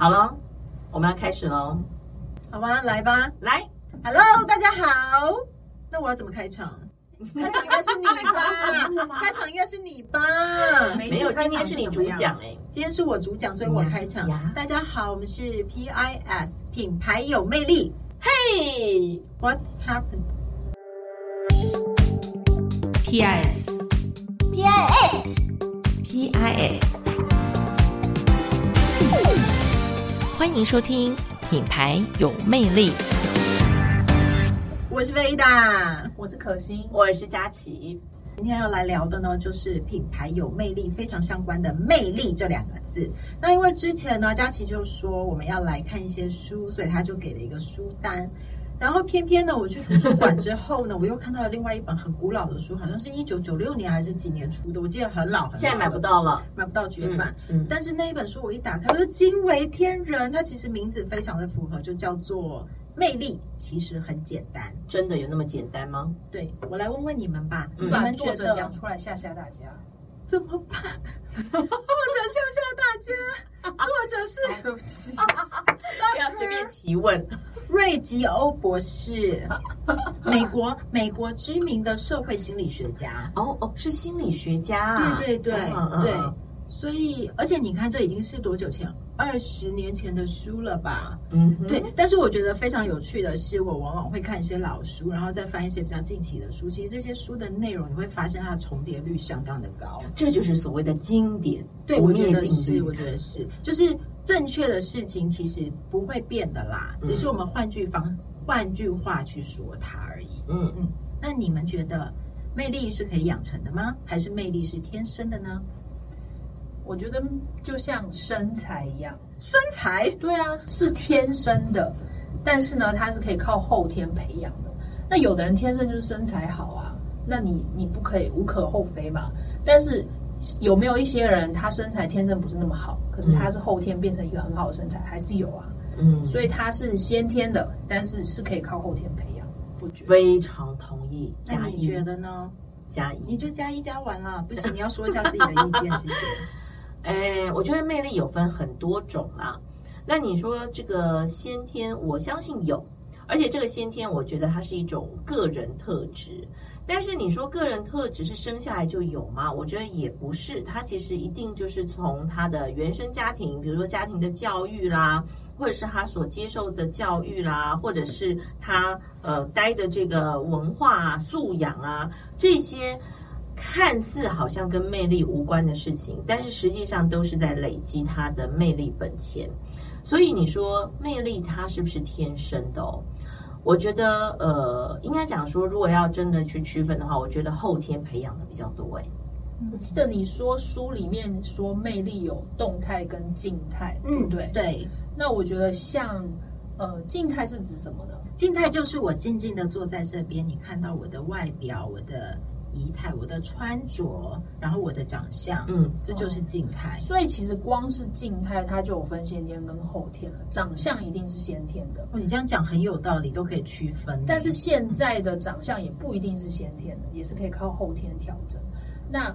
好了，我们要开始喽，好吧，来吧来，，Hello，大家好。那我要怎么开场？开场应该是你吧？开场应该是你吧？没有，今天是你主讲哎，今天是我主讲，所以我开场呀。大家好，我们是 PIS 品牌有魅力。嘿，What 欢迎收听品牌有魅力，我是维达，我是可心，我是佳琪。今天要来聊的呢，就是品牌有魅力非常相关的“魅力”这两个字。那因为之前呢，佳琪就说我们要来看一些书，所以他就给了一个书单。然后偏偏呢，我去图书馆之后呢，我又看到了另外一本很古老的书，好像是一九九六年还是几年出的，我记得很老很老，现在买不到了，买不到绝版。嗯嗯但是那一本书我一打开，我就惊为天人。它其实名字非常的符合，就叫做《魅力其实很简单》。真的有那么简单吗？对我来问问你们吧，嗯你把们觉得作者讲出来吓吓大家。怎么办？作者吓吓大家，作者是对不起，不要随便提问。瑞吉欧博士，美国美国知名的社会心理学家。哦哦，是心理学家啊，对对对对嗯，所以而且你看，这已经是多久前？二十年前的书了吧？嗯哼，对，但是我觉得非常有趣的是，我往往会看一些老书，然后再翻一些比较近期的书。其实这些书的内容，你会发现它的重叠率相当的高。这就是所谓的经典对，我觉得是，我觉得是，就是正确的事情其实不会变的啦，嗯只是我们换句方换句话去说它而已。嗯嗯，那你们觉得魅力是可以养成的吗？还是魅力是天生的呢？我觉得就像身材一样，身材对啊，是天生的，但是呢，它是可以靠后天培养的。那有的人天生就是身材好啊，那你你不可以无可厚非嘛。但是有没有一些人他身材天生不是那么好，可是他是后天变成一个很好的身材，还是有啊。嗯，所以他是先天的，但是是可以靠后天培养。我觉得非常同意，那你觉得呢？加一你就加一加完了，不行，你要说一下自己的意见，谢谢。哎，我觉得魅力有分很多种啦。那你说这个先天，我相信有，而且这个先天，我觉得它是一种个人特质。但是你说个人特质是生下来就有吗？我觉得也不是，他其实一定就是从他的原生家庭，比如说家庭的教育啦，或者是他所接受的教育啦，或者是他呃待的这个文化啊、素养啊这些。看似好像跟魅力无关的事情，但是实际上都是在累积他的魅力本钱。所以你说魅力它是不是天生的哦？我觉得呃，应该讲说，如果要真的去区分的话，我觉得后天培养的比较多哎。我记得你说书里面说魅力有动态跟静态，对不对？对，那我觉得像呃静态是指什么呢？静态就是我静静的坐在这边，你看到我的外表、我的仪态、我的穿着，然后我的长相，嗯，这就是静态。所以其实光是静态，它就有分先天跟后天了。长相一定是先天的，哦，你这样讲很有道理，都可以区分。但是现在的长相也不一定是先天的，也是可以靠后天调整。那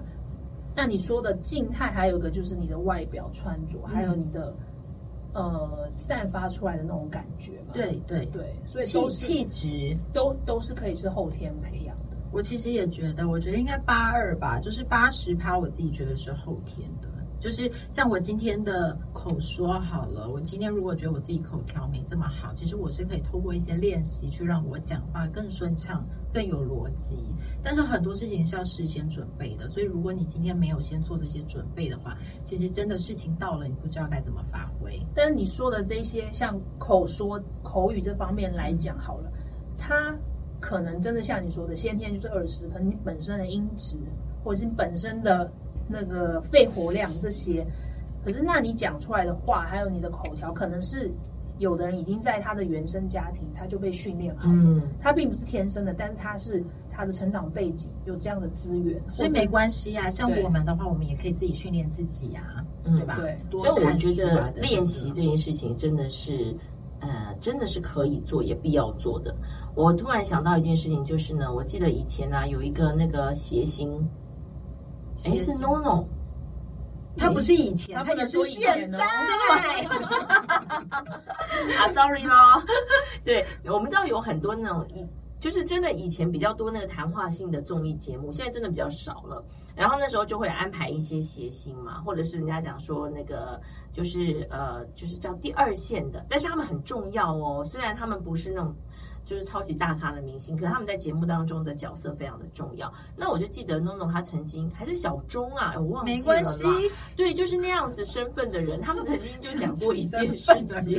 那你说的静态，还有一个就是你的外表穿着，还有你的呃散发出来的那种感觉嘛。对对，对，所以气气质，都都是可以是后天培养的。我其实也觉得，我觉得应该八二吧，就是八十趴，我自己觉得是后天的。就是像我今天的口说好了，我今天如果觉得我自己口条没这么好，其实我是可以透过一些练习去让我讲话更顺畅、更有逻辑。但是很多事情是要事先准备的，所以如果你今天没有先做这些准备的话，其实真的事情到了，你不知道该怎么发挥。但是你说的这些，像口说、口语这方面来讲好了，它可能真的像你说的，先天就是二十，可能你本身的音质，或者是你本身的那个肺活量这些，可是那你讲出来的话，还有你的口条，可能是有的人已经在他的原生家庭他就被训练好了，嗯，他并不是天生的，但是他是他的成长背景有这样的资源，所以没关系啊，像我们的话，我们也可以自己训练自己啊，嗯对吧？对所以我看觉得练习这件事情真的是，呃，真的是可以做，也必要做的。我突然想到一件事情，就是呢，我记得以前呢、有一个那个谐星，哎，是 NONO，他不是以前，他也是现在。啊，sorry 咯。对，我们知道有很多那种以，就是真的以前比较多那个谈话性的综艺节目，现在真的比较少了。然后那时候就会安排一些谐星嘛，或者是人家讲说那个就是呃，就是叫第二线的，但是他们很重要哦。虽然他们不是那种就是超级大咖的明星，可是他们在节目当中的角色非常的重要。那我就记得 NONO 他曾经还是小钟啊，我忘记了没关系，对，就是那样子身份的人，他们曾经就讲过一件事情，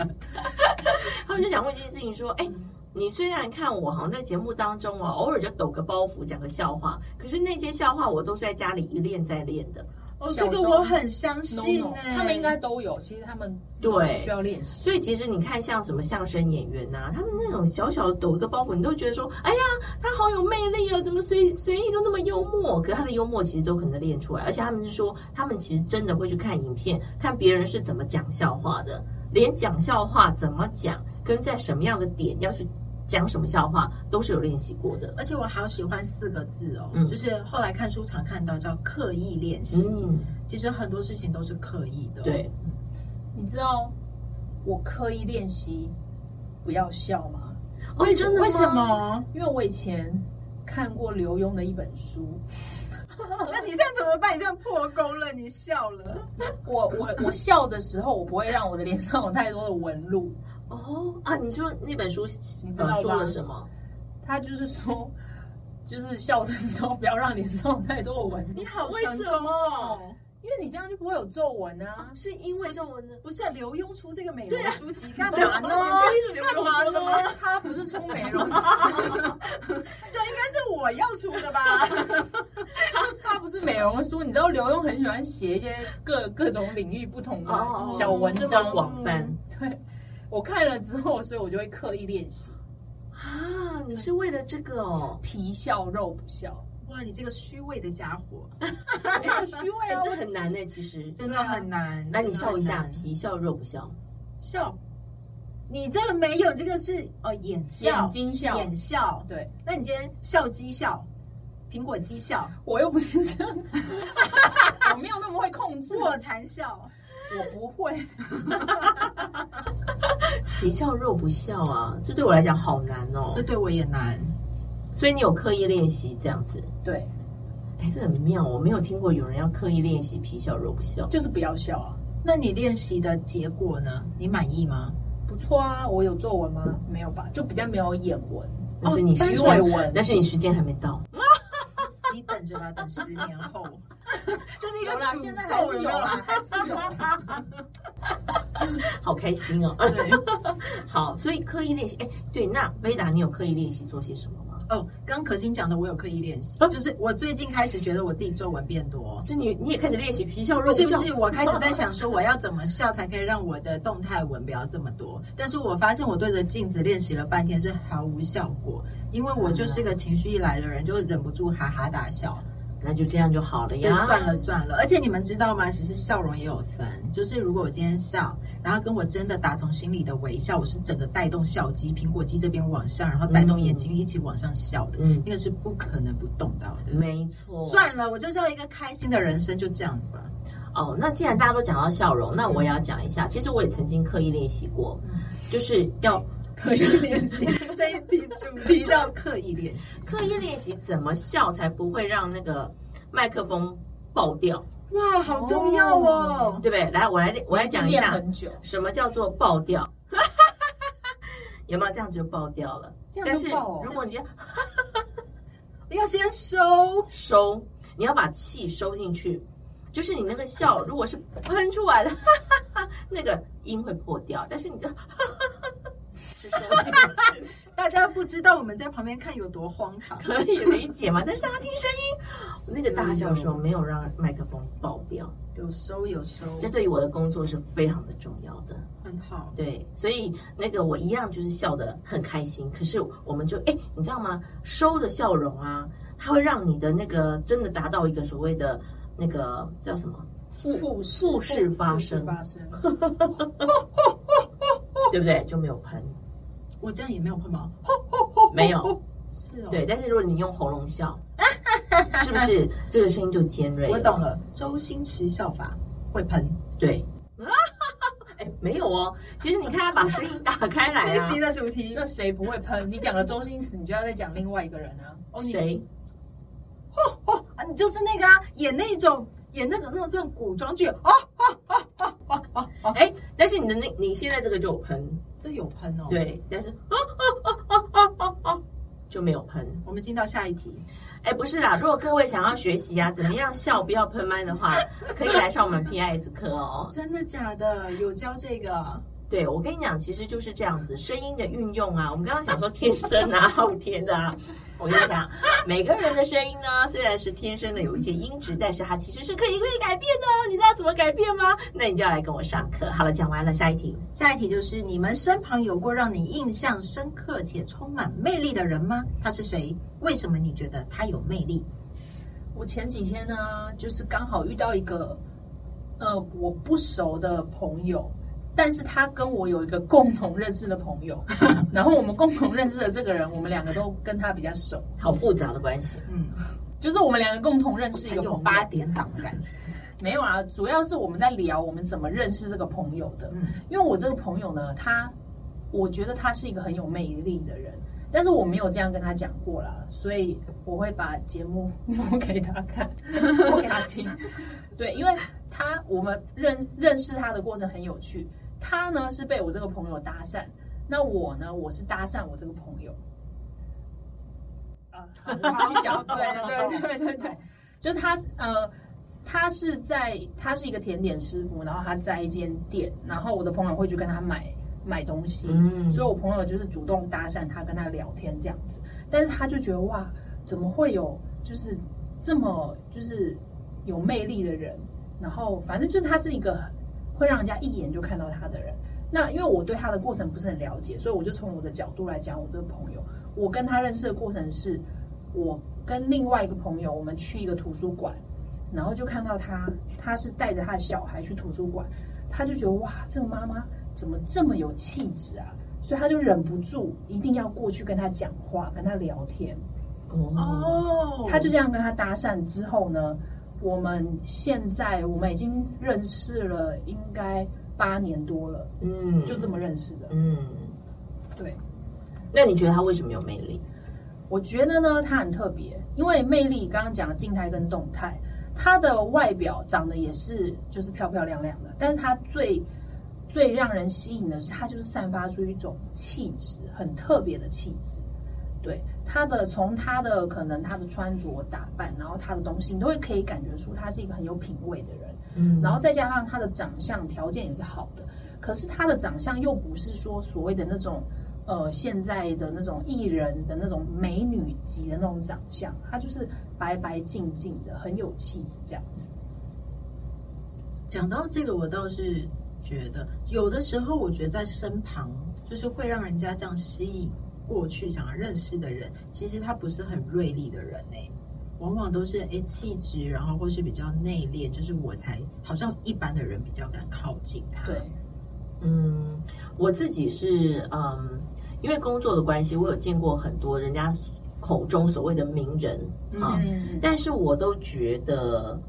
他们就讲过一件事情，说，哎。你虽然看我好像在节目当中哦，偶尔就抖个包袱讲个笑话，可是那些笑话我都是在家里一练再练的。哦，这个我很相信 no，呢、他们应该都有，其实他们对需要练习。所以其实你看，像什么相声演员呐、他们那种小小的抖一个包袱，你都觉得说，哎呀，他好有魅力哦，怎么随随意都那么幽默？可他的幽默其实都可能练出来，而且他们是说，他们其实真的会去看影片，看别人是怎么讲笑话的，连讲笑话怎么讲，跟在什么样的点要去讲什么笑话，都是有练习过的。而且我好喜欢四个字哦，嗯就是后来看书常看到叫刻意练习。嗯，其实很多事情都是刻意的、哦对，你知道我刻意练习不要笑吗？哦真的吗为什么？因为我以前看过刘墉的一本书，那你现在怎么办？你现在破功了，你笑了。我我我笑的时候，我不会让我的脸上有太多的纹路。哦啊，你说那本书你知道吧呃说了什么？他就是说，就是笑的时候不要让脸上太多的纹路你，好为什成功么哦！因为你这样就不会有皱纹啊。是因为皱纹呢。不是刘墉出这个美容书籍干嘛呢？这 干嘛呢？他不是出美容书，这应该是我要出的吧？他不是美容书。你知道刘墉很喜欢写一些各各种领域不同的哦小文这章么，广泛对我看了之后，所以我就会刻意练习，啊！你是为了这个哦？皮笑肉不笑。哇，你这个虚伪的家伙，没 有虚伪哎啊，，这很难呢，其实。真的很难。那，你笑一下，皮笑肉不笑。笑。你这个没有，这个是哦，眼笑，眼睛笑眼笑。对那你今天笑鸡笑，苹果鸡笑，我又不是这样，我没有那么会控制，卧蚕笑。我不会。皮笑肉不笑啊，这对我来讲好难哦这。对我也难。所以你有刻意练习这样子？对，哎，这很妙，我没有听过有人要刻意练习皮笑肉不笑。就是不要笑啊。那你练习的结果呢？你满意吗？不错啊，我有作文吗？没有吧，就比较没有眼纹。但是你虚伪纹但是你时间还没到。你等着吧，等十年后，就是一个有啦，现在还是有啦，还是有。好开心哦！对，好，所以刻意练习。哎，对，那维达，你有刻意练习做些什么吗？哦，刚可心讲的，我有刻意练习，啊就是我最近开始觉得我自己皱纹变多。所以你你也开始练习皮笑肉笑不是不是，我开始在 想说我要怎么笑才可以让我的动态纹不要这么多。但是我发现我对着镜子练习了半天是毫无效果，因为我就是个情绪一来的人就忍不住哈哈大笑。那就这样就好了呀。算了 算了，而且你们知道吗？其实笑容也有分，就是如果我今天笑，然后跟我真的打从心里的微笑，我是整个带动笑肌、苹果肌这边往上，然后带动眼睛一起往上笑的，嗯那个是不可能不动到的。没错。算了，我就是要一个开心的人生，就这样子吧。哦，那既然大家都讲到笑容，那我也要讲一下。其实我也曾经刻意练习过，就是要刻意练习这一题主题叫刻意练习。刻意练习怎么笑才不会让那个麦克风爆掉，哇，好重要哦！对不对？来，我来我来讲一下很久，什么叫做爆掉。有没有这样子就爆掉了？这样但是就爆哦如果你要 要先收，收，你要把气收进去，就是你那个笑，如果是喷出来的，那个音会破掉，但是你就。大家不知道我们在旁边看有多荒唐。可以理解嘛？但是大家听声音，那个大笑的时候没有让麦克风爆掉，有收有收，这对于我的工作是非常的重要的。很好。对，所以那个我一样就是笑得很开心，可是我们就哎，你知道吗？收的笑容啊，它会让你的那个真的达到一个所谓的那个叫什么复复复式发生。对不对？就没有喷，我这样也没有喷吗？没有。是哦，对，但是如果你用喉咙笑，是不是这个声音就尖锐？我懂。了。周星驰笑法会喷，对。哎，哎，没有哦。其实你看他把声音打开来啊这一集，的主题那谁不会喷？你讲了周星驰，你就要再讲另外一个人啊。谁？哦啊，你就是那个啊，演那种演那种那种算古装剧哦，哎，但是你的那你现在这个就有喷，这有喷哦。，对，但是啊啊啊啊啊啊就没有喷。我们进到下一题。哎，不是啦，如果各位想要学习啊，怎么样笑不要喷麦的话，可以来上我们 PIS 课哦。真的假的？有教这个？对，我跟你讲，其实就是这样子，声音的运用啊，我们刚刚讲说天生啊、后天的啊，我跟你讲，每个人的声音呢，虽然是天生的有一些音质，但是它其实是可以被改变的哦。你知道怎么改变吗？那你就要来跟我上课。好了，讲完了，下一题。下一题就是你们身旁有过让你印象深刻且充满魅力的人吗？他是谁？为什么你觉得他有魅力？我前几天呢，就是刚好遇到一个呃我不熟的朋友，但是他跟我有一个共同认识的朋友，然后我们共同认识的这个人，我们两个都跟他比较熟，好复杂的关系。嗯，就是我们两个共同认识一个朋友。八点档的感觉。没有啊，主要是我们在聊我们怎么认识这个朋友的。嗯，因为我这个朋友呢，他我觉得他是一个很有魅力的人，但是我没有这样跟他讲过啦，所以我会把节目 播给他看，播给他听。对，因为他我们认认识他的过程很有趣，他呢是被我这个朋友搭讪，那我呢我是搭讪我这个朋友。啊，好 我继续讲，对对对对对，就是他呃。他是在，他是一个甜点师傅，然后他在一间店，然后我的朋友会去跟他买买东西，嗯所以我朋友就是主动搭讪他，跟他聊天这样子，但是他就觉得哇，怎么会有就是这么就是有魅力的人，然后反正就是他是一个会让人家一眼就看到他的人。那因为我对他的过程不是很了解，所以我就从我的角度来讲，我这个朋友，我跟他认识的过程是，我跟另外一个朋友，我们去一个图书馆。然后就看到他，他是带着他的小孩去图书馆，他就觉得哇，这个妈妈怎么这么有气质啊？所以他就忍不住一定要过去跟他讲话，跟他聊天。哦，哦他就这样跟他搭讪之后呢，我们现在我们已经认识了应该八年多了，嗯，就这么认识的。嗯，对，那你觉得他为什么有魅力？我觉得呢，他很特别，因为魅力刚刚讲的静态跟动态，他的外表长得也是就是漂漂亮亮的，但是他最最让人吸引的是，他就是散发出一种气质，很特别的气质。对他的从他的可能他的穿着打扮，然后他的东西，你都会可以感觉出他是一个很有品味的人。嗯然后再加上他的长相条件也是好的，可是他的长相又不是说所谓的那种呃现在的那种艺人的那种美女级的那种长相，他就是白白净净的，很有气质这样子。讲到这个，我倒是觉得有的时候，我觉得在身旁就是会让人家这样吸引过去想要认识的人，其实他不是很锐利的人呢、往往都是哎气质，然后或是比较内敛，就是我才好像一般的人比较敢靠近他。对，嗯，我自己是嗯，因为工作的关系，我有见过很多人家口中所谓的名人啊，嗯，但是我都觉得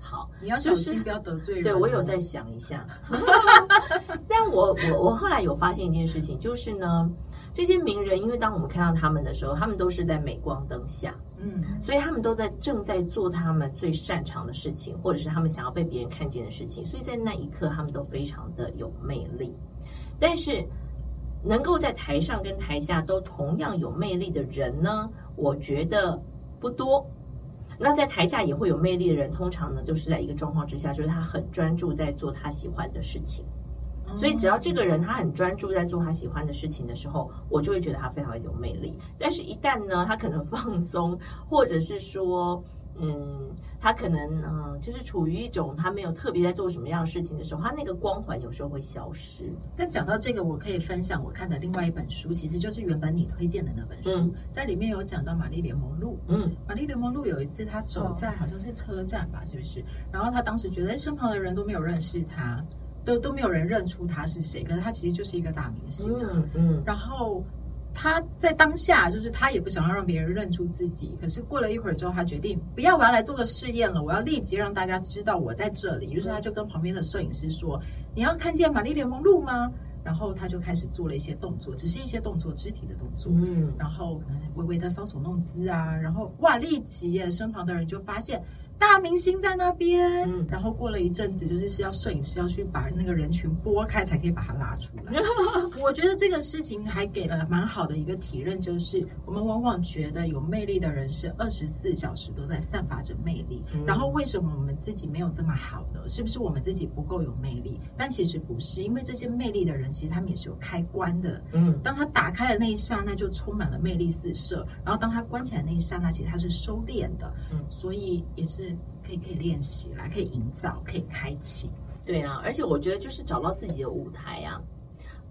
好。你要小心不要得罪人。对，我有在想一下，但我我我后来有发现一件事情，就是呢，这些名人，因为当我们看到他们的时候，他们都是在镁光灯下，嗯所以他们都在正在做他们最擅长的事情，或者是他们想要被别人看见的事情，所以在那一刻，他们都非常的有魅力。但是，能够在台上跟台下都同样有魅力的人呢，我觉得不多。那在台下也会有魅力的人，通常呢，就是在一个状况之下，就是他很专注在做他喜欢的事情。所以只要这个人他很专注在做他喜欢的事情的时候，我就会觉得他非常有魅力。但是，一旦呢，他可能放松，或者是说，嗯，他可能嗯、呃就是处于一种他没有特别在做什么样的事情的时候，他那个光环有时候会消失。但讲到这个，我可以分享我看的另外一本书，其实就是原本你推荐的那本书，嗯在里面有讲到玛丽莲梦露。嗯玛丽莲梦露有一次，她走在好像是车站吧，是不是？然后她当时觉得哎身旁的人都没有认识她，都都没有人认出他是谁，可是他其实就是一个大明星啊。嗯嗯然后他在当下，就是他也不想要让别人认出自己。可是过了一会儿之后，他决定不要，我要来做个试验了，我要立即让大家知道我在这里。于是他就跟旁边的摄影师说：“你要看见玛丽莲梦露吗？然后他就开始做了一些动作，只是一些动作，肢体的动作，嗯，然后可能微微的搔首弄姿啊，然后哇，立即耶，身旁的人就发现。大明星在那边，嗯然后过了一阵子，就是是要摄影师要去把那个人群拨开，才可以把他拉出来。我觉得这个事情还给了蛮好的一个体认，就是我们往往觉得有魅力的人是二十四小时都在散发着魅力，嗯然后为什么我们自己没有这么好呢？是不是我们自己不够有魅力？但其实不是，因为这些魅力的人，其实他们也是有开关的。嗯，当他打开的那一刹那，就充满了魅力四射；然后当他关起来那一刹那，其实他是收敛的。嗯所以也是可以可以练习啦，可以营造，可以开启。对啊，而且我觉得就是找到自己的舞台啊，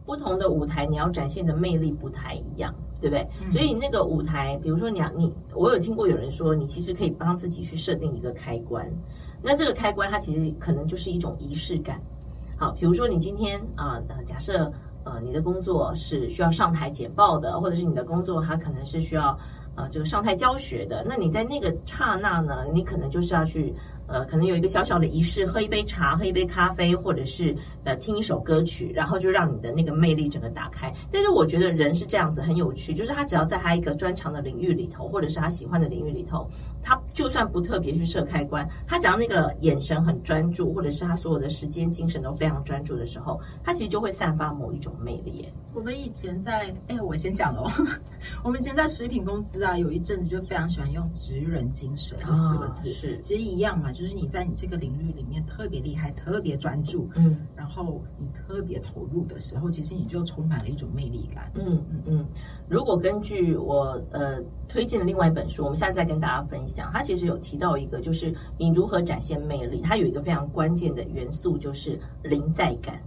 不同的舞台你要展现的魅力不太一样，对不对？嗯所以那个舞台，比如说你要你，我有听过有人说，你其实可以帮自己去设定一个开关，那这个开关它其实可能就是一种仪式感。好，比如说你今天啊呃，假设呃你的工作是需要上台简报的，或者是你的工作它可能是需要呃这个上台教学的，那你在那个刹那呢，你可能就是要去呃，可能有一个小小的仪式，喝一杯茶，喝一杯咖啡，或者是呃听一首歌曲，然后就让你的那个魅力整个打开。但是我觉得人是这样子，很有趣，就是他只要在他一个专长的领域里头，或者是他喜欢的领域里头，他就算不特别去设开关，他只要那个眼神很专注，或者是他所有的时间精神都非常专注的时候，他其实就会散发某一种魅力耶。我们以前在，哎，我先讲喽。我们以前在食品公司啊，有一阵子就非常喜欢用“职人精神”这四个字，啊是其实一样嘛，就是你在你这个领域里面特别厉害、特别专注，嗯然后你特别投入的时候，其实你就充满了一种魅力感。嗯嗯嗯。如果根据我呃推荐的另外一本书，我们下次再跟大家分享，它其实有提到一个，就是你如何展现魅力，它有一个非常关键的元素，就是临在感。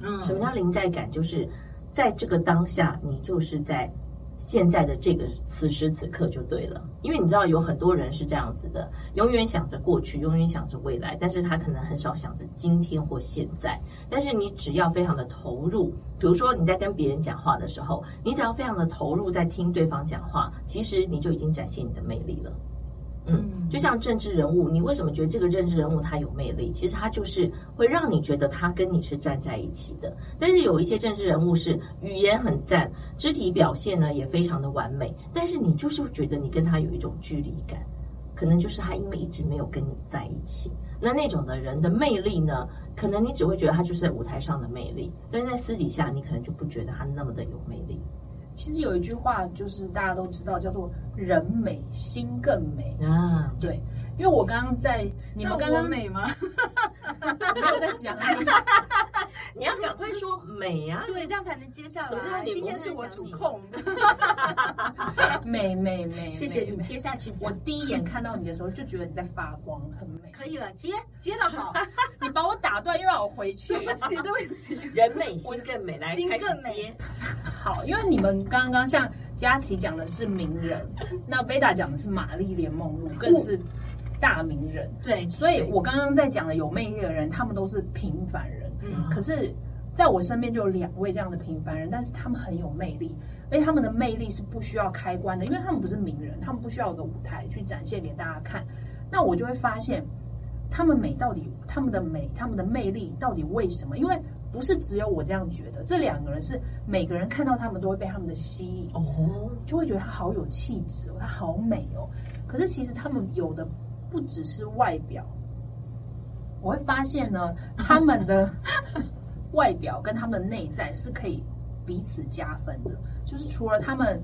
嗯什么叫临在感？就是在这个当下，你就是在现在的这个此时此刻就对了。因为你知道有很多人是这样子的，永远想着过去，永远想着未来，但是他可能很少想着今天或现在。但是你只要非常的投入，比如说你在跟别人讲话的时候，你只要非常的投入在听对方讲话，其实你就已经展现你的魅力了。嗯，就像政治人物，你为什么觉得这个政治人物他有魅力？其实他就是会让你觉得他跟你是站在一起的。但是有一些政治人物是语言很赞，肢体表现呢也非常的完美，但是你就是觉得你跟他有一种距离感，可能就是他因为一直没有跟你在一起。那那种的人的魅力呢，可能你只会觉得他就是在舞台上的魅力，但是在私底下你可能就不觉得他那么的有魅力。其实有一句话就是大家都知道，叫做“人美心更美啊”。。对，因为我刚刚在你们刚刚美吗？我没有在讲你，你要赶快说美啊！对，这样才能接下来。今天是我主控，美美美，谢谢你美。接下去我。第一眼看到你的时候就觉得你在发光，很美。可以了，接接的好。你把我打断，又让我回去。对不起，对不起。人美心更美，来心更美接。好，因为你们刚刚像佳琪讲的是名人，那贝达讲的是玛丽莲梦露，更是大名人。对，所以我刚刚在讲的有魅力的人，他们都是平凡人。嗯可是在我身边就有两位这样的平凡人，但是他们很有魅力，而且他们的魅力是不需要开关的，因为他们不是名人，他们不需要有个舞台去展现给大家看。那我就会发现，他们美到底，他们的美，他们的魅力到底为什么？因为不是只有我这样觉得，这两个人是每个人看到他们都会被他们的吸引，哦，就会觉得他好有气质哦，他好美哦。可是其实他们有的不只是外表，我会发现呢，他们的 外表跟他们的内在是可以彼此加分的。就是除了他们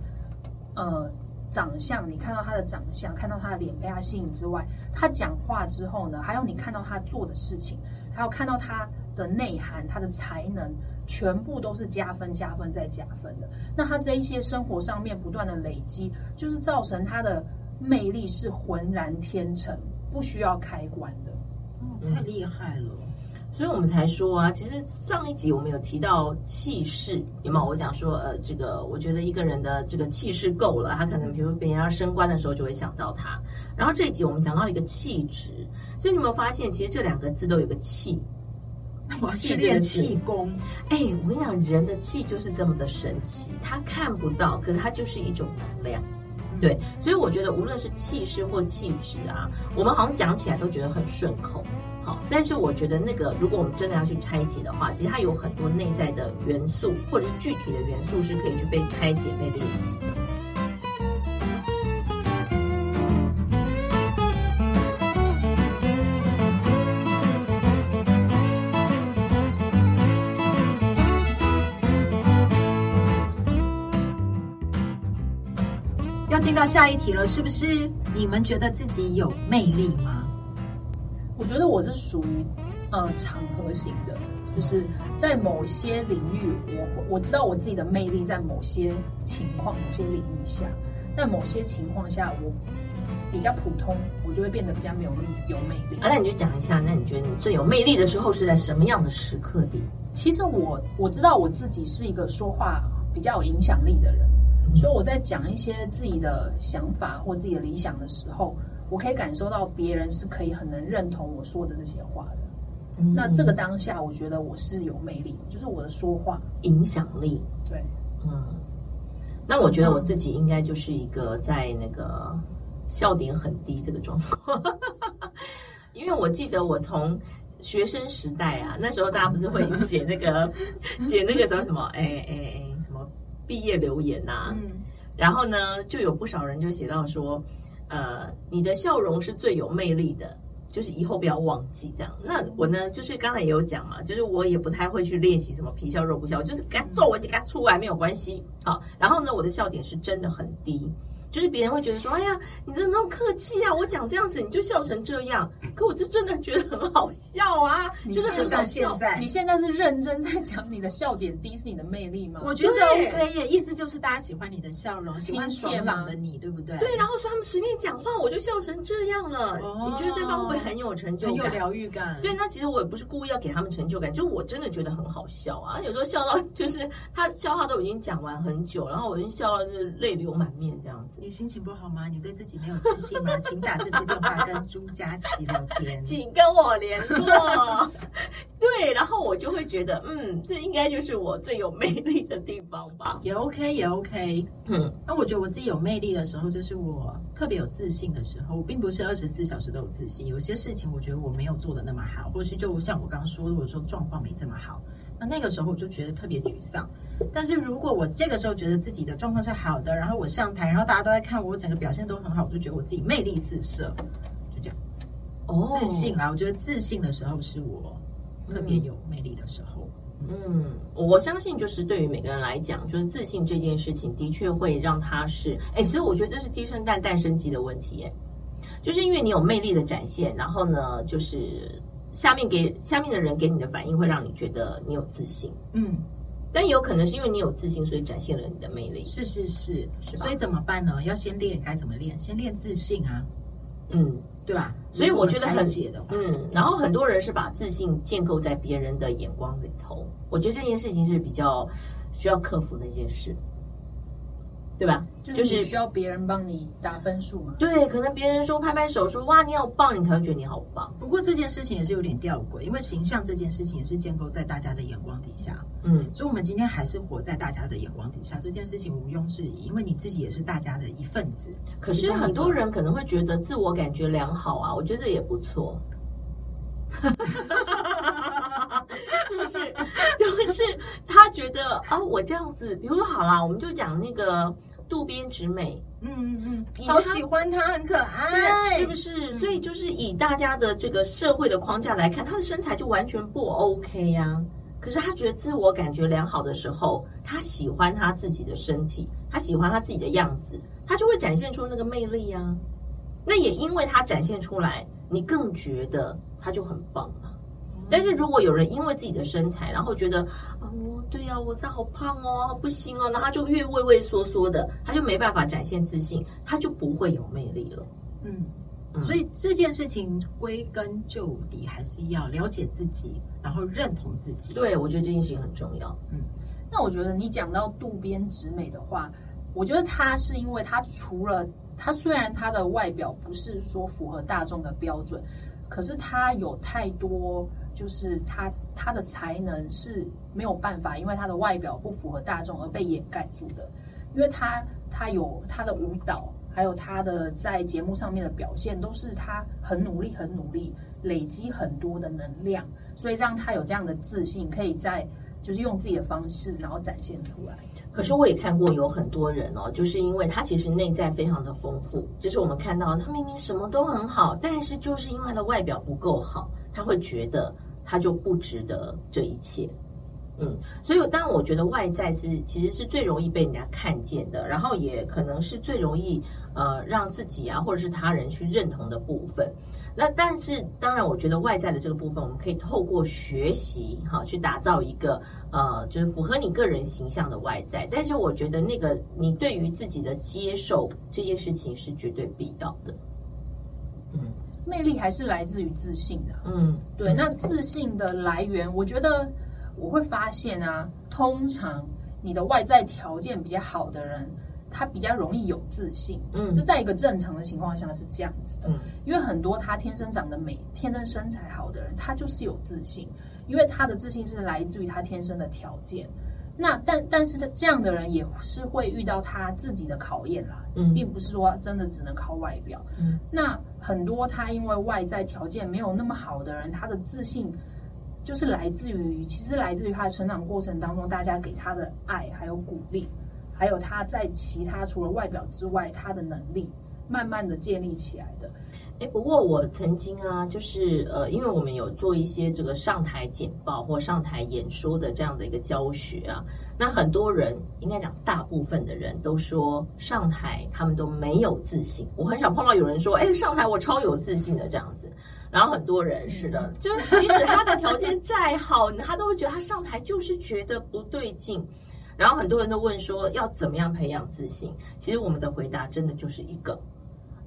呃长相，你看到他的长相，看到他的脸被他吸引之外，他讲话之后呢，还有你看到他做的事情，还有看到他的内涵、他的才能，全部都是加分、加分再加分的。那他这一些生活上面不断的累积，就是造成他的魅力是浑然天成，不需要开关的。哦太厉害了。所以我们才说啊，其实上一集我们有提到气势，有没有？我讲说，呃，这个我觉得一个人的这个气势够了，他可能比如别人要升官的时候就会想到他。然后这一集我们讲到了一个气质，所以你有没有发现，其实这两个字都有个气。我去练气功。哎，我跟你讲，人的气就是这么的神奇，他看不到，可是它就是一种能量。对，所以我觉得无论是气势或气质啊，我们好像讲起来都觉得很顺口。好，但是我觉得那个，如果我们真的要去拆解的话，其实它有很多内在的元素，或者是具体的元素是可以去被拆解、被练习的。要进到下一题了，是不是？你们觉得自己有魅力吗？我觉得我是属于呃场合型的，就是在某些领域，我我知道我自己的魅力在某些情况、某些领域下，但某些情况下我比较普通，我就会变得比较没有有魅力。啊，那你就讲一下，那你觉得你最有魅力的时候是在什么样的时刻里？其实我我知道我自己是一个说话比较有影响力的人，所以我在讲一些自己的想法或自己的理想的时候，我可以感受到别人是可以很能认同我说的这些话的。嗯。那这个当下，我觉得我是有魅力，就是我的说话，影响力，对，嗯，那我觉得我自己应该就是一个在那个笑点很低这个状况，因为我记得我从学生时代啊，那时候大家不是会写那个 写那个什么什么，哎哎哎，毕业留言呐、嗯，然后呢，就有不少人就写到说，呃，你的笑容是最有魅力的，就是以后不要忘记这样。那我呢，就是刚才也有讲嘛，就是我也不太会去练习什么皮笑肉不笑，就是给他皱纹就给他出来没有关系。好，然后呢，我的笑点是真的很低。就是别人会觉得说，哎呀，你怎么那么客气啊？我讲这样子你就笑成这样，可我就真的觉得很好笑啊，就是很像笑现。在你，现在是认真在讲你的笑点低是你的魅力吗？我觉得对 OK 耶，意思就是大家喜欢你的笑容，喜欢爽朗的你，对不对？对，然后说他们随便讲话，我就笑成这样了。哦你觉得对方会不会很有成就感？很有疗愈感。对，那其实我也不是故意要给他们成就感，就我真的觉得很好笑啊。有时候笑到就是他笑话都已经讲完很久，然后我已经笑到就是泪流满面这样子。你心情不好吗？你对自己没有自信吗？请打这支电话跟朱佳琪聊天。请跟我联络。对，然后我就会觉得，嗯，这应该就是我最有魅力的地方吧。也 OK，也 OK。嗯，那我觉得我自己有魅力的时候，就是我特别有自信的时候。我并不是二十四小时都有自信，有些事情我觉得我没有做的那么好，或是就像我刚刚说的，我说状况没这么好，那那个时候我就觉得特别沮丧。但是如果我这个时候觉得自己的状况是好的，然后我上台，然后大家都在看我，我整个表现都很好，我就觉得我自己魅力四射，就这样哦自信啦。我觉得自信的时候是我特别有魅力的时候。嗯，我相信就是对于每个人来讲，就是自信这件事情的确会让他是，哎，所以我觉得这是鸡生蛋，蛋生鸡的问题，哎，就是因为你有魅力的展现，然后呢，就是下面给下面的人给你的反应会让你觉得你有自信，嗯，但也有可能是因为你有自信，所以展现了你的魅力，是是是，是吧？所以怎么办呢？要先练，该怎么练？先练自信啊，嗯。对吧？所以我觉得很解的话，嗯，然后很多人是把自信建构在别人的眼光里头，我觉得这件事情是比较需要克服的一件事，对吧？就是你需要别人帮你打分数嘛。对，可能别人说拍拍手说哇你好棒，你才会觉得你好棒。不过这件事情也是有点吊诡，因为形象这件事情也是建构在大家的眼光底下，嗯，所以我们今天还是活在大家的眼光底下，这件事情毋庸置疑，因为你自己也是大家的一份子。可是很多人可能会觉得自我感觉良好啊，我觉得这也不错。是不是？就是他觉得啊，我这样子，比如说好啦，我们就讲那个渡边直美，嗯嗯嗯。以好喜欢她，很可对，爱，是不是？所以就是以大家的这个社会的框架来看，她的身材就完全不 OK 呀、可是她觉得自我感觉良好的时候，她喜欢她自己的身体，她喜欢她自己的样子，她就会展现出那个魅力呀、那也因为她展现出来，你更觉得她就很棒。啊。但是如果有人因为自己的身材，然后觉得啊，我对呀、我这好胖哦，不行哦，然后他就越畏畏缩缩的，他就没办法展现自信，他就不会有魅力了。嗯。嗯所以这件事情归根究底还是要了解自己，然后认同自己。对，我觉得这件事情很重要。嗯那我觉得你讲到渡边直美的话，我觉得她是因为她除了她虽然她的外表不是说符合大众的标准，可是她有太多就是他，他的才能是没有办法，因为他的外表不符合大众而被掩盖住的，因为他，他有他的舞蹈。还有他的在节目上面的表现，都是他很努力、很努力，累积很多的能量，所以让他有这样的自信，可以在就是用自己的方式，然后展现出来。可是我也看过有很多人哦，就是因为他其实内在非常的丰富，就是我们看到他明明什么都很好，但是就是因为他的外表不够好，他会觉得他就不值得这一切。嗯，所以当然我觉得外在是其实是最容易被人家看见的，然后也可能是最容易呃让自己啊或者是他人去认同的部分。那但是当然，我觉得外在的这个部分，我们可以透过学习哈，去打造一个呃，就是符合你个人形象的外在。但是我觉得那个你对于自己的接受这件事情是绝对必要的。嗯，魅力还是来自于自信的。嗯，对。那自信的来源，我觉得我会发现啊，通常你的外在条件比较好的人。他比较容易有自信，嗯，这在一个正常的情况下是这样子的，嗯，因为很多他天生长得美、天生身材好的人，他就是有自信，因为他的自信是来自于他天生的条件。那但但是这样的人也是会遇到他自己的考验啦，嗯，并不是说真的只能靠外表，嗯，那很多他因为外在条件没有那么好的人，他的自信就是来自于，其实来自于他的成长过程当中，大家给他的爱还有鼓励。还有他在其他除了外表之外，他的能力慢慢的建立起来的。哎，不过我曾经啊，就是呃，因为我们有做一些这个上台简报或上台演说的这样的一个教学啊，那很多人应该讲大部分的人都说上台他们都没有自信。我很少碰到有人说，哎，上台我超有自信的这样子。然后很多人是的，就是即使他的条件再好，他都会觉得他上台就是觉得不对劲。然后很多人都问说要怎么样培养自信？其实我们的回答真的就是一个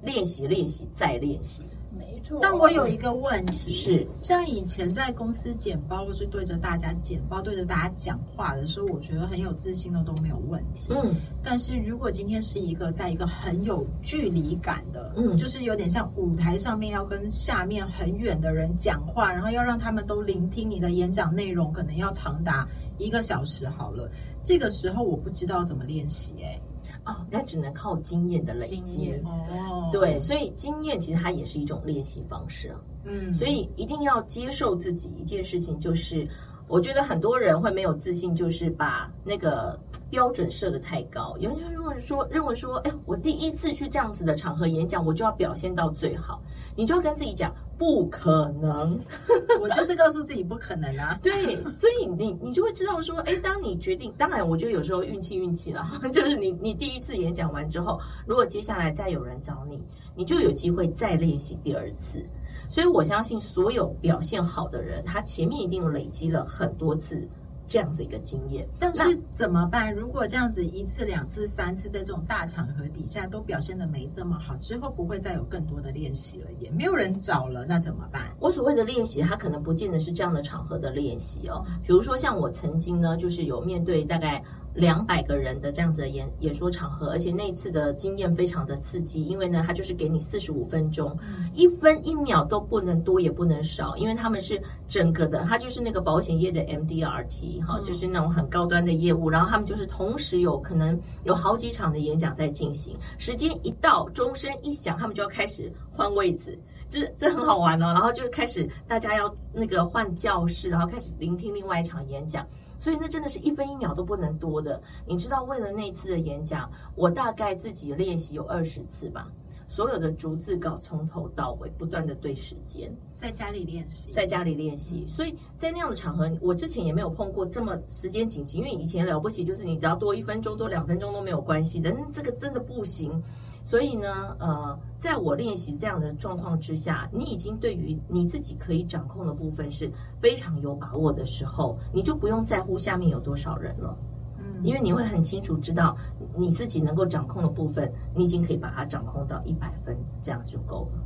练习，练习再练习。没错。但我有一个问题是，像以前在公司简报或是对着大家简报、对着大家讲话的时候，我觉得很有自信的都没有问题。嗯。但是如果今天是一个在一个很有距离感的，嗯，就是有点像舞台上面要跟下面很远的人讲话，然后要让他们都聆听你的演讲内容，可能要长达一个小时好了。这个时候我不知道怎么练习哎，哦，那只能靠经验的累积哦。对，所以经验其实它也是一种练习方式啊。嗯，所以一定要接受自己一件事情，就是我觉得很多人会没有自信，就是把那个标准设的太高。有人就认为说，认为说，哎，我第一次去这样子的场合演讲，我就要表现到最好。你就要跟自己讲。不可能，我就是告诉自己不可能啊。对，所以你你就会知道说，哎，当你决定，当然，我觉得有时候运气运气了，就是你你第一次演讲完之后，如果接下来再有人找你，你就有机会再练习第二次。所以我相信，所有表现好的人，他前面一定累积了很多次。这样子一个经验，但是怎么办？如果这样子一次、两次、三次在这种大场合底下都表现的没这么好，之后不会再有更多的练习了，也没有人找了，那怎么办？我所谓的练习，它可能不见得是这样的场合的练习哦。比如说像我曾经呢，就是有面对大概。两百个人的这样子的演演说场合，而且那一次的经验非常的刺激，因为呢，他就是给你四十五分钟，一分一秒都不能多也不能少，因为他们是整个的，他就是那个保险业的 MDRT 哈，就是那种很高端的业务，然后他们就是同时有可能有好几场的演讲在进行，时间一到，钟声一响，他们就要开始换位子，这这很好玩哦，然后就开始大家要那个换教室，然后开始聆听另外一场演讲。所以那真的是一分一秒都不能多的。你知道，为了那次的演讲，我大概自己练习有二十次吧，所有的逐字稿从头到尾不断的对时间，在家里练习，在家里练习。所以在那样的场合，我之前也没有碰过这么时间紧急，因为以前了不起就是你只要多一分钟、多两分钟都没有关系的，这个真的不行。所以呢，呃，在我练习这样的状况之下，你已经对于你自己可以掌控的部分是非常有把握的时候，你就不用在乎下面有多少人了，嗯，因为你会很清楚知道你自己能够掌控的部分，你已经可以把它掌控到一百分，这样就够了。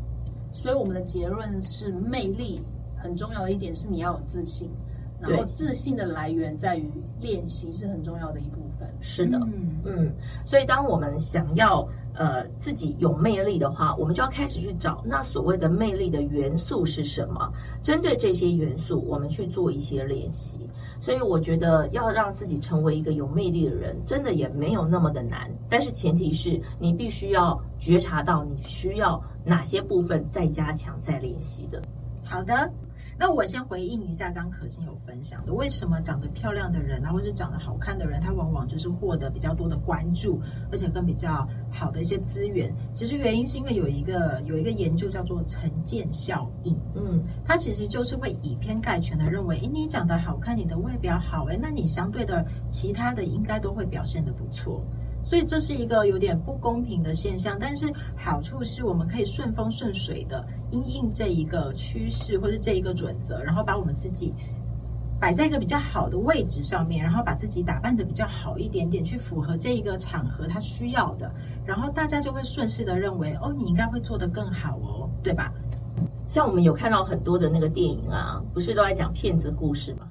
所以我们的结论是，魅力很重要的一点是你要有自信。然后自信的来源在于练习是很重要的一部分。是的，嗯嗯，所以当我们想要呃自己有魅力的话，我们就要开始去找那所谓的魅力的元素是什么，针对这些元素，我们去做一些练习。所以我觉得要让自己成为一个有魅力的人，真的也没有那么的难，但是前提是你必须要觉察到你需要哪些部分再加强、再练习的。好的，那我先回应一下刚可心有分享的，为什么长得漂亮的人啊，或是长得好看的人，他往往就是获得比较多的关注，而且跟比较好的一些资源。其实原因是因为有一个有一个研究叫做成见效应，嗯，它其实就是会以偏概全的认为，诶，你长得好看，你的外表好，诶，那你相对的其他的应该都会表现得不错。所以这是一个有点不公平的现象，但是好处是我们可以顺风顺水的因应这一个趋势或者这一个准则，然后把我们自己摆在一个比较好的位置上面，然后把自己打扮的比较好一点点，去符合这一个场合他需要的，然后大家就会顺势的认为，哦，你应该会做得更好哦，对吧？像我们有看到很多的那个电影啊，不是都在讲骗子故事吗？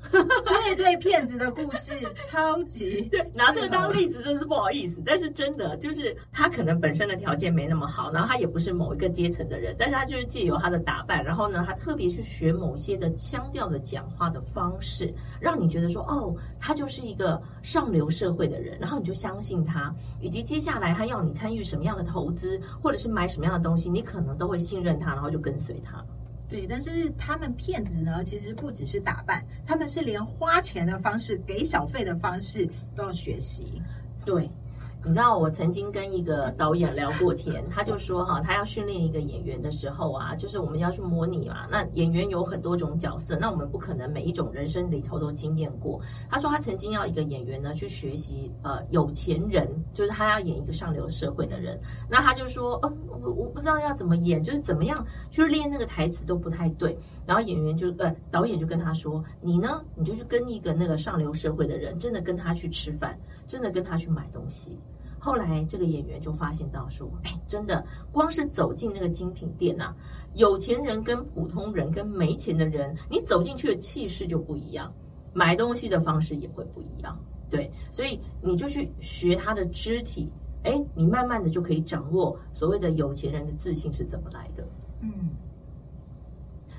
对对，骗子的故事 超级拿这个当例。例子真是不好意思，但是真的就是他可能本身的条件没那么好，然后他也不是某一个阶层的人，但是他就是借由他的打扮，然后呢，他特别去学某些的腔调的讲话的方式，让你觉得说，哦，他就是一个上流社会的人，然后你就相信他，以及接下来他要你参与什么样的投资，或者是买什么样的东西，你可能都会信任他，然后就跟随他。对，但是他们骗子呢，其实不只是打扮，他们是连花钱的方式、给小费的方式都要学习。对，你知道我曾经跟一个导演聊过天，他就说 哈，他要训练一个演员的时候啊，就是我们要去模拟嘛。那演员有很多种角色，那我们不可能每一种人生里头都经验过。他说他曾经要一个演员呢去学习呃有钱人，就是他要演一个上流社会的人。那他就说，哦，我我不知道要怎么演，就是怎么样去练那个台词都不太对。然后演员就呃导演就跟他说，你呢，你就去跟一个那个上流社会的人，真的跟他去吃饭，真的跟他去买东西。后来这个演员就发现到说，哎，真的，光是走进那个精品店呐、有钱人跟普通人跟没钱的人，你走进去的气势就不一样，买东西的方式也会不一样。对，所以你就去学他的肢体，哎，你慢慢的就可以掌握所谓的有钱人的自信是怎么来的。嗯，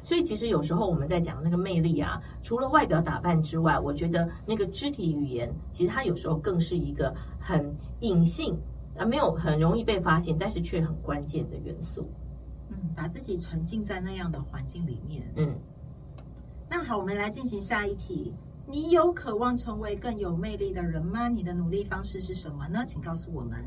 所以其实有时候我们在讲那个魅力啊，除了外表打扮之外，我觉得那个肢体语言，其实它有时候更是一个很隐性啊，没有很容易被发现，但是却很关键的元素。嗯，把自己沉浸在那样的环境里面。嗯，那好，我们来进行下一题。你有渴望成为更有魅力的人吗？你的努力方式是什么呢？请告诉我们。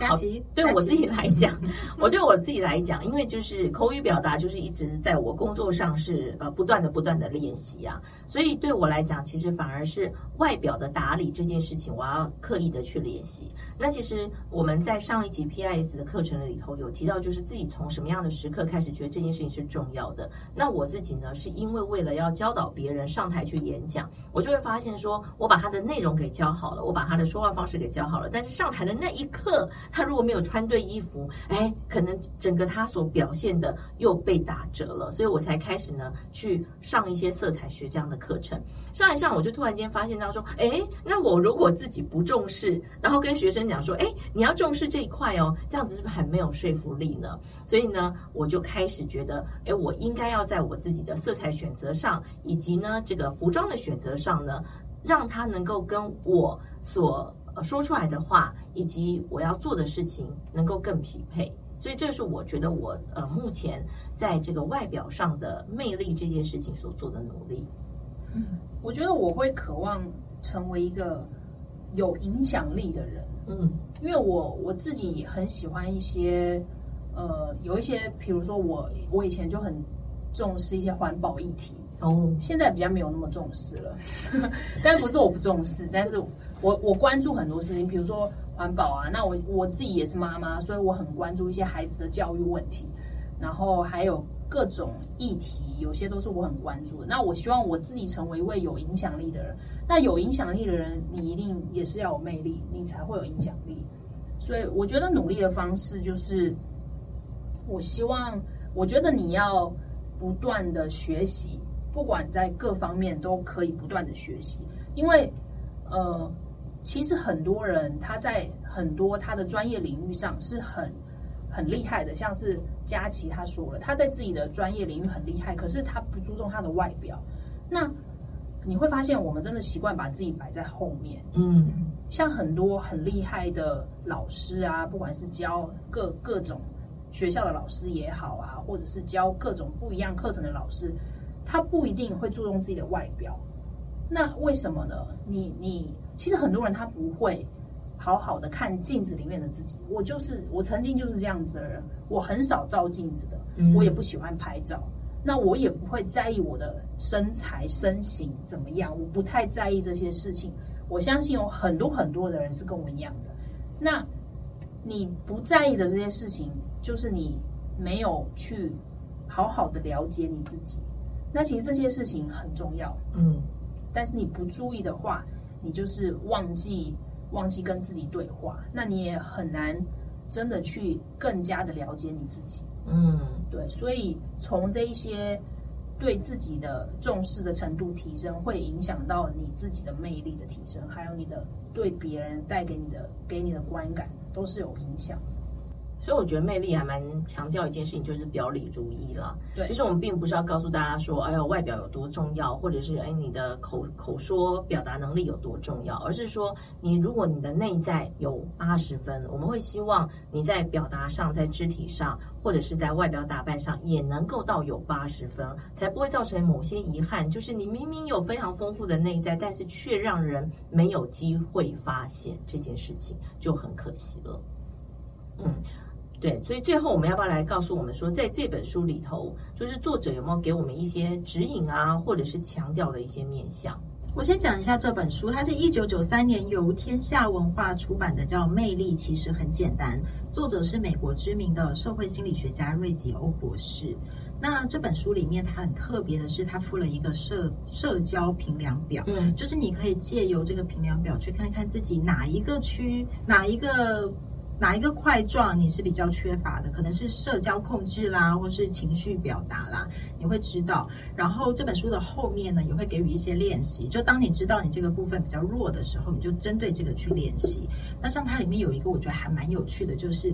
佳琪，对我自己来讲，我对我自己来讲，因为就是口语表达，就是一直在我工作上是呃不断的不断的练习啊，所以对我来讲，其实反而是外表的打理这件事情，我要刻意的去练习。那其实我们在上一集 PIS 的课程里头有提到，就是自己从什么样的时刻开始觉得这件事情是重要的。那我自己呢，是因为为了要教导别人上台去演讲，我就会发现说，我把他的内容给教好了，我把他的说话方式给教好了，但是上台的那一刻，他如果没有穿对衣服，哎，可能整个他所表现的又被打折了，所以我才开始呢去上一些色彩学这样的课程。上一上，我就突然间发现到说，哎，那我如果自己不重视，然后跟学生讲说，哎，你要重视这一块哦，这样子是不是很没有说服力呢？所以呢，我就开始觉得，哎，我应该要在我自己的色彩选择上，以及呢这个服装的选择上呢，让它能够跟我所说出来的话，以及我要做的事情能够更匹配。所以这是我觉得我呃目前在这个外表上的魅力这件事情所做的努力。嗯我觉得我会渴望成为一个有影响力的人，嗯因为我我自己很喜欢一些呃，有一些，比如说我我以前就很重视一些环保议题，哦现在比较没有那么重视了，但不是我不重视，但是我我关注很多事情，比如说环保啊，那我我自己也是妈妈，所以我很关注一些孩子的教育问题，然后还有各种议题，有些都是我很关注的。那我希望我自己成为一位有影响力的人。那有影响力的人，你一定也是要有魅力，你才会有影响力。所以我觉得努力的方式就是，我希望，我觉得你要不断的学习，不管在各方面都可以不断的学习，因为呃，其实很多人他在很多他的专业领域上是很很厉害的，像是佳琪他说了，他在自己的专业领域很厉害，可是他不注重他的外表，那你会发现我们真的习惯把自己摆在后面，嗯像很多很厉害的老师啊，不管是教各各种学校的老师也好啊，或者是教各种不一样课程的老师，他不一定会注重自己的外表。那为什么呢？你你其实很多人他不会好好的看镜子里面的自己。我就是我曾经就是这样子的人，我很少照镜子的，嗯我也不喜欢拍照。那我也不会在意我的身材身形怎么样，我不太在意这些事情。我相信有很多很多的人是跟我一样的。那你不在意的这些事情，就是你没有去好好的了解你自己。那其实这些事情很重要，嗯但是你不注意的话，你就是忘记忘记跟自己对话，那你也很难真的去更加的了解你自己。嗯对，所以从这一些对自己的重视的程度提升，会影响到你自己的魅力的提升，还有你的对别人带给你的给你的观感都是有影响。所以我觉得魅力还蛮强调一件事情，就是表里如一了。对就是我们并不是要告诉大家说，哎呦外表有多重要，或者是哎你的口口说表达能力有多重要，而是说你如果你的内在有八十分，我们会希望你在表达上、在肢体上，或者是在外表打扮上也能够到有八十分，才不会造成某些遗憾。就是你明明有非常丰富的内在，但是却让人没有机会发现这件事情，就很可惜了。嗯。对，所以最后我们要不要来告诉我们说，在这本书里头，就是作者有没有给我们一些指引啊，或者是强调的一些面向？我先讲一下这本书，它是一九九三年由天下文化出版的，叫《魅力其实很简单》，作者是美国知名的社会心理学家瑞吉欧博士。那这本书里面，它很特别的是，它附了一个社社交评量表，嗯就是你可以借由这个评量表去看看自己哪一个区哪一个。哪一个块状你是比较缺乏的？可能是社交控制啦，或是情绪表达啦，你会知道。然后这本书的后面呢，也会给予一些练习。就当你知道你这个部分比较弱的时候，你就针对这个去练习。那像它里面有一个我觉得还蛮有趣的，就是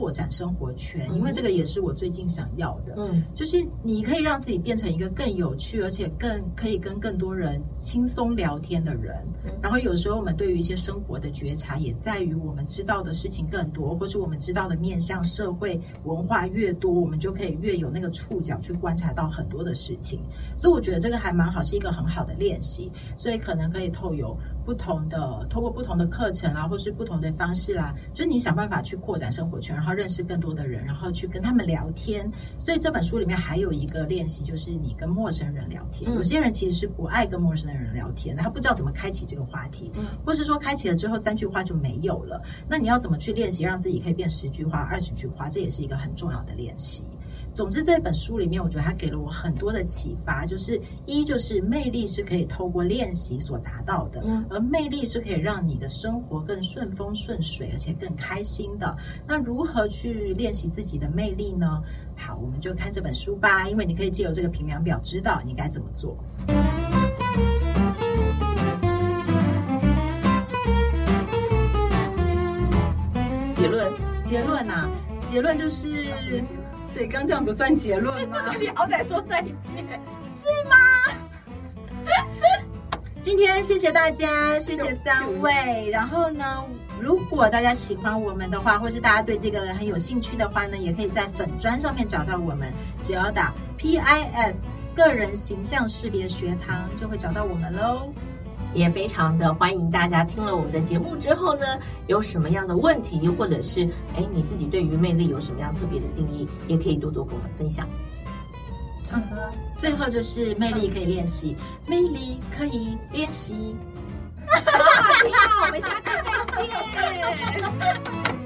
拓展生活圈，因为这个也是我最近想要的。嗯就是你可以让自己变成一个更有趣，而且更可以跟更多人轻松聊天的人。然后有时候我们对于一些生活的觉察，也在于我们知道的事情更多，或是我们知道的面向社会文化越多，我们就可以越有那个触角去观察到很多的事情。所以我觉得这个还蛮好，是一个很好的练习。所以可能可以透有不同的，通过不同的课程啊，或是不同的方式啦、就是你想办法去扩展生活圈，然后认识更多的人，然后去跟他们聊天。所以这本书里面还有一个练习，就是你跟陌生人聊天。嗯有些人其实是不爱跟陌生人聊天的，他不知道怎么开启这个话题，嗯或是说开启了之后三句话就没有了。那你要怎么去练习，让自己可以变十句话、二十句话？这也是一个很重要的练习。总之，这本书里面，我觉得它给了我很多的启发，就是一就是魅力是可以透过练习所达到的，嗯而魅力是可以让你的生活更顺风顺水，而且更开心的。那如何去练习自己的魅力呢？好，我们就看这本书吧，因为你可以借由这个评量表知道你该怎么做。结论，结论呐、结论就是，对，刚这样不算结论吗？你好歹说再见。是吗今天谢谢大家，谢谢三位。然后呢，如果大家喜欢我们的话，或是大家对这个很有兴趣的话呢，也可以在粉砖上面找到我们，只要打 P I S 个人形象识别学堂，就会找到我们喽。也非常的欢迎大家听了我们的节目之后呢，有什么样的问题，或者是哎你自己对于魅力有什么样特别的定义，也可以多多跟我们分享。唱歌啊。最后就是魅力可以练习，魅力可以练习。好，我们下次再见。